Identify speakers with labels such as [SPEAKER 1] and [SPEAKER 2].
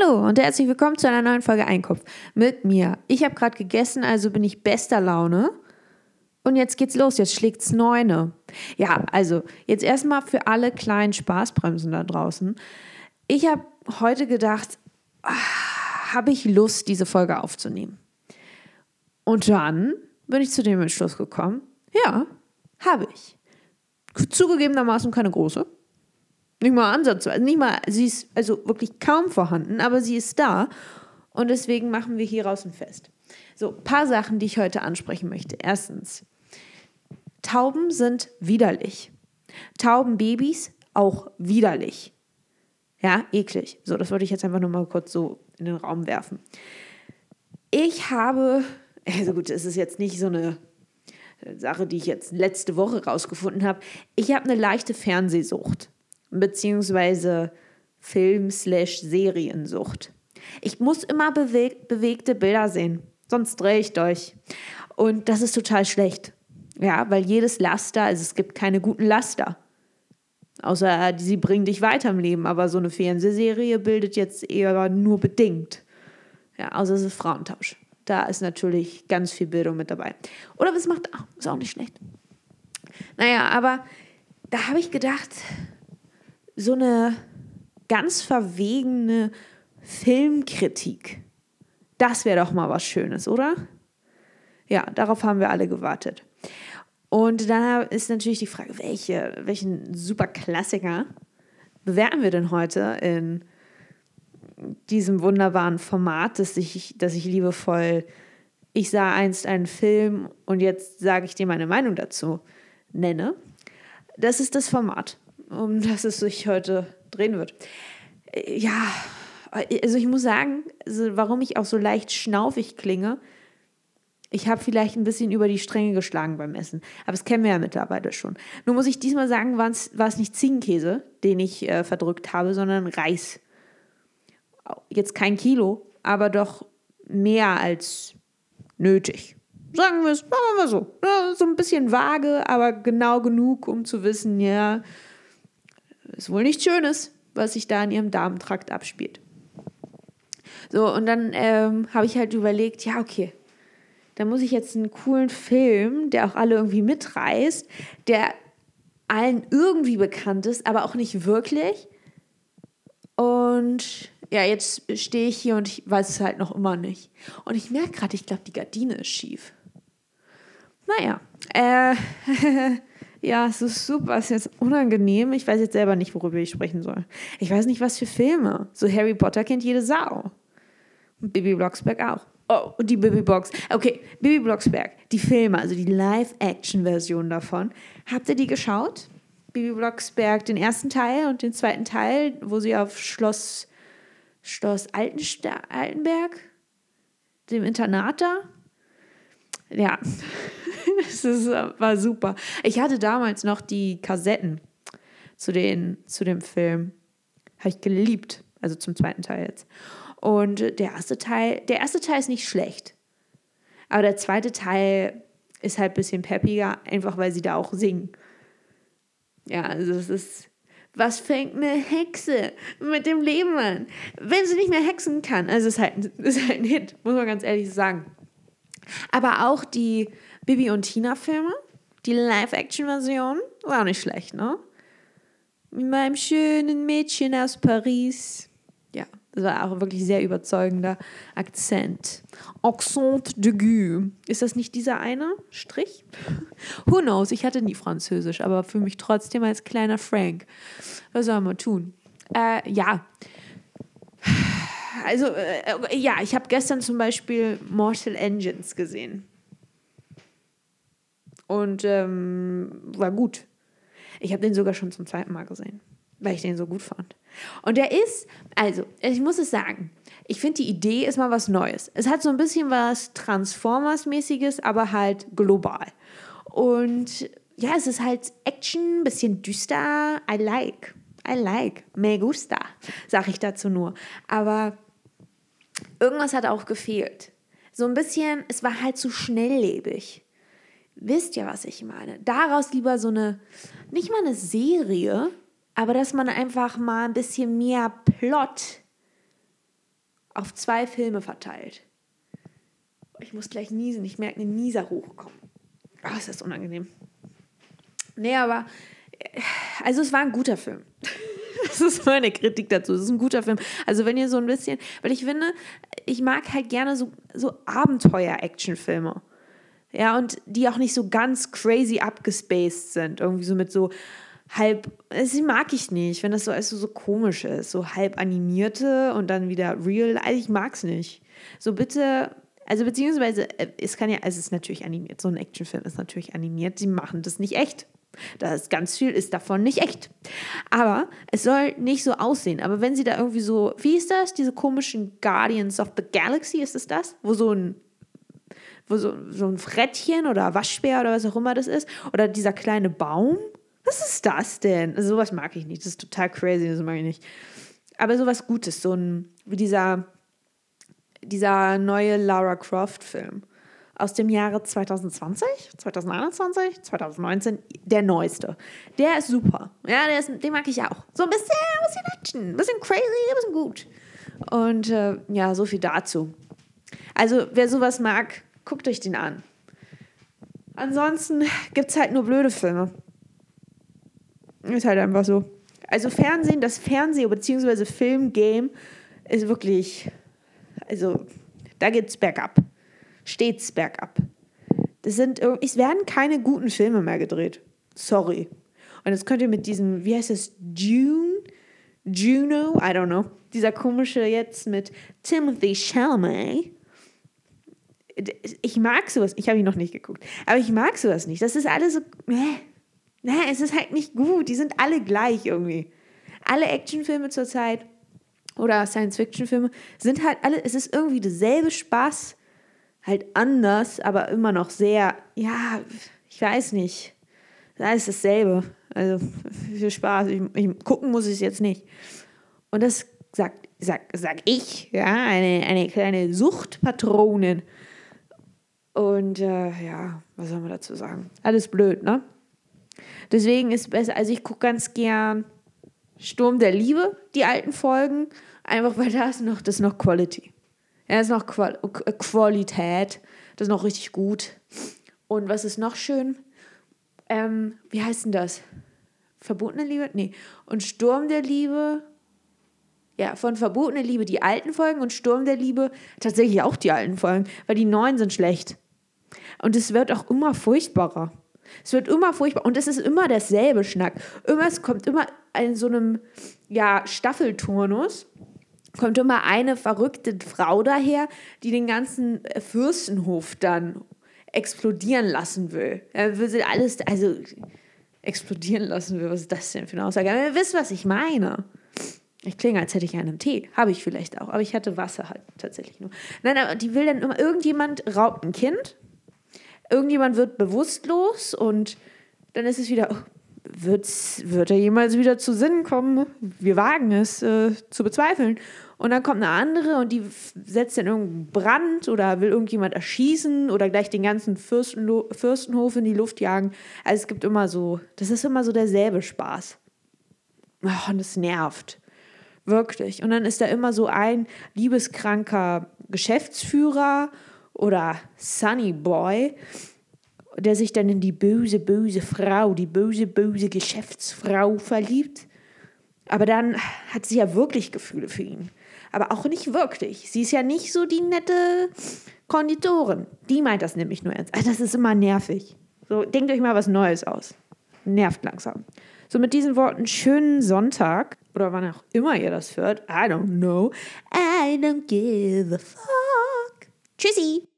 [SPEAKER 1] Hallo und herzlich willkommen zu einer neuen Folge Einkopf mit mir. Ich habe gerade gegessen, also bin ich bester Laune. Und jetzt geht's los, jetzt schlägt's neune. Ja, also jetzt erstmal für alle kleinen Spaßbremsen da draußen. Ich habe heute gedacht, ah, habe ich Lust, diese Folge aufzunehmen? Und dann bin ich zu dem Entschluss gekommen, ja, habe ich. Zugegebenermaßen keine große. Nicht mal ansatzweise, nicht mal, sie ist also wirklich kaum vorhanden, aber sie ist da. Und deswegen machen wir hier raus ein Fest. So, paar Sachen, die ich heute ansprechen möchte. Erstens, Tauben sind widerlich. Taubenbabys auch widerlich. Ja, eklig. So, das wollte ich jetzt einfach nur mal kurz so in den Raum werfen. Ich habe, also gut, es ist jetzt nicht so eine Sache, die ich jetzt letzte Woche rausgefunden habe. Ich habe eine leichte Fernsehsucht beziehungsweise Film-Seriensucht. Ich muss immer beweg bewegte Bilder sehen, sonst drehe ich durch. Und das ist total schlecht. Ja, weil jedes Laster, also es gibt keine guten Laster. Außer sie bringen dich weiter im Leben, aber so eine Fernsehserie bildet jetzt eher nur bedingt. Ja, außer es ist Frauentausch. Da ist natürlich ganz viel Bildung mit dabei. Oder was macht, ach, ist auch nicht schlecht. Naja, aber da habe ich gedacht, so eine ganz verwegene Filmkritik. Das wäre doch mal was Schönes, oder? Ja, darauf haben wir alle gewartet. Und dann ist natürlich die Frage, welche, welchen super Klassiker bewerten wir denn heute in diesem wunderbaren Format, das ich, das ich liebevoll, ich sah einst einen Film und jetzt sage ich dir meine Meinung dazu, nenne. Das ist das Format um das es sich heute drehen wird. Äh, ja, also ich muss sagen, also warum ich auch so leicht schnaufig klinge, ich habe vielleicht ein bisschen über die Stränge geschlagen beim Essen. Aber das kennen wir ja mittlerweile schon. Nur muss ich diesmal sagen, war es nicht Ziegenkäse, den ich äh, verdrückt habe, sondern Reis. Jetzt kein Kilo, aber doch mehr als nötig. Sagen wir es, machen wir so. Ja, so ein bisschen vage, aber genau genug, um zu wissen, ja, ist wohl nichts Schönes, was sich da in ihrem Darmtrakt abspielt. So, und dann ähm, habe ich halt überlegt, ja, okay, da muss ich jetzt einen coolen Film, der auch alle irgendwie mitreißt, der allen irgendwie bekannt ist, aber auch nicht wirklich. Und ja, jetzt stehe ich hier und ich weiß es halt noch immer nicht. Und ich merke gerade, ich glaube, die Gardine ist schief. Naja, äh, Ja, es ist super, es ist jetzt unangenehm. Ich weiß jetzt selber nicht, worüber ich sprechen soll. Ich weiß nicht, was für Filme. So Harry Potter kennt jede Sau. Und Bibi Blocksberg auch. Oh, und die Bibi Box. Okay, Bibi Blocksberg, die Filme, also die Live-Action-Version davon. Habt ihr die geschaut? Bibi Blocksberg, den ersten Teil und den zweiten Teil, wo sie auf Schloss, Schloss Altenberg, dem Internat da. Ja, das ist, war super. Ich hatte damals noch die Kassetten zu, den, zu dem Film. Habe ich geliebt. Also zum zweiten Teil jetzt. Und der erste Teil, der erste Teil ist nicht schlecht. Aber der zweite Teil ist halt ein bisschen peppiger, einfach weil sie da auch singen. Ja, also es ist. Was fängt eine Hexe mit dem Leben an? Wenn sie nicht mehr hexen kann. Also es ist halt, ist halt ein Hit, muss man ganz ehrlich sagen. Aber auch die Bibi und Tina-Filme, die Live-Action-Version, war auch nicht schlecht, ne? Mit meinem schönen Mädchen aus Paris. Ja, das war auch wirklich sehr überzeugender Akzent. Accent de Gue. Ist das nicht dieser eine Strich? Who knows? Ich hatte nie Französisch, aber für mich trotzdem als kleiner Frank. Was soll man tun? Äh, ja. Also, äh, ja, ich habe gestern zum Beispiel Mortal Engines gesehen. Und ähm, war gut. Ich habe den sogar schon zum zweiten Mal gesehen, weil ich den so gut fand. Und der ist, also, ich muss es sagen, ich finde die Idee ist mal was Neues. Es hat so ein bisschen was Transformers-mäßiges, aber halt global. Und ja, es ist halt Action, bisschen düster. I like. I like. Me gusta, sag ich dazu nur. Aber irgendwas hat auch gefehlt. So ein bisschen, es war halt zu schnelllebig. Wisst ihr, was ich meine? Daraus lieber so eine, nicht mal eine Serie, aber dass man einfach mal ein bisschen mehr Plot auf zwei Filme verteilt. Ich muss gleich niesen, ich merke einen Nieser hochkommen. Oh, ist das unangenehm. Nee, aber äh, also es war ein guter Film. Das ist meine Kritik dazu. Es ist ein guter Film. Also wenn ihr so ein bisschen, weil ich finde, ich mag halt gerne so, so Abenteuer-Action-Filme. Ja, und die auch nicht so ganz crazy abgespaced sind. Irgendwie so mit so halb, das mag ich nicht, wenn das so also so komisch ist. So halb animierte und dann wieder real. Also ich mag es nicht. So bitte also beziehungsweise, äh, es kann ja, also es ist natürlich animiert, so ein Actionfilm ist natürlich animiert, sie machen das nicht echt. Da ist ganz viel ist davon nicht echt. Aber es soll nicht so aussehen. Aber wenn sie da irgendwie so, wie ist das? Diese komischen Guardians of the Galaxy, ist es das? Wo so ein wo so, so ein Frettchen oder Waschbär oder was auch immer das ist. Oder dieser kleine Baum. Was ist das denn? Also sowas mag ich nicht. Das ist total crazy, das mag ich nicht. Aber sowas Gutes, so ein, wie dieser, dieser neue Lara Croft-Film aus dem Jahre 2020, 2021, 2019, der neueste. Der ist super. Ja, der ist, den mag ich auch. So ein bisschen, ein bisschen Action, ein bisschen crazy, ein bisschen gut. Und äh, ja, so viel dazu. Also, wer sowas mag, guckt euch den an. Ansonsten gibt es halt nur blöde Filme. Ist halt einfach so. Also Fernsehen, das Fernseh- bzw. Filmgame ist wirklich, also da geht's bergab stets bergab. Das sind, es werden keine guten Filme mehr gedreht. Sorry. Und jetzt könnt ihr mit diesem, wie heißt es, June? Juno? I don't know. Dieser komische jetzt mit Timothy Chalamet. Ich mag sowas. Ich habe ihn noch nicht geguckt. Aber ich mag sowas nicht. Das ist alles so. Äh, es ist halt nicht gut. Die sind alle gleich irgendwie. Alle Actionfilme zurzeit oder Science-Fiction-Filme sind halt alle. Es ist irgendwie derselbe Spaß halt anders, aber immer noch sehr, ja, ich weiß nicht. Da ist dasselbe. Also viel Spaß. Ich, ich, gucken muss ich es jetzt nicht. Und das sagt, sag, sag ich, ja, eine, eine kleine Suchtpatronin. Und äh, ja, was soll man dazu sagen? Alles blöd, ne? Deswegen ist es besser, also ich gucke ganz gern Sturm der Liebe, die alten Folgen, einfach weil da ist noch, das ist noch Quality. Ja, ist noch Qual äh, Qualität. Das ist noch richtig gut. Und was ist noch schön? Ähm, wie heißt denn das? Verbotene Liebe? Nee. Und Sturm der Liebe. Ja, von Verbotene Liebe die alten Folgen und Sturm der Liebe tatsächlich auch die alten Folgen, weil die neuen sind schlecht. Und es wird auch immer furchtbarer. Es wird immer furchtbar und es ist immer derselbe Schnack. Immer, es kommt immer in so einem ja, Staffelturnus kommt immer eine verrückte Frau daher, die den ganzen Fürstenhof dann explodieren lassen will. Er will sie alles, also explodieren lassen will. Was ist das denn für eine Aussage? Aber ihr wisst, was ich meine. Ich klinge, als hätte ich einen Tee. Habe ich vielleicht auch. Aber ich hatte Wasser halt tatsächlich nur. Nein, aber die will dann immer, irgendjemand raubt ein Kind. Irgendjemand wird bewusstlos und dann ist es wieder, oh, wird's, wird er jemals wieder zu Sinn kommen? Wir wagen es äh, zu bezweifeln. Und dann kommt eine andere und die setzt dann irgendeinen Brand oder will irgendjemand erschießen oder gleich den ganzen Fürstenlo Fürstenhof in die Luft jagen. Also es gibt immer so, das ist immer so derselbe Spaß. Oh, und es nervt. Wirklich. Und dann ist da immer so ein liebeskranker Geschäftsführer oder Sunny Boy, der sich dann in die böse, böse Frau, die böse, böse Geschäftsfrau verliebt. Aber dann hat sie ja wirklich Gefühle für ihn aber auch nicht wirklich. Sie ist ja nicht so die nette Konditorin. Die meint das nämlich nur ernst. Also das ist immer nervig. So, denkt euch mal was Neues aus. Nervt langsam. So, mit diesen Worten, schönen Sonntag oder wann auch immer ihr das hört. I don't know. I don't give a fuck. Tschüssi.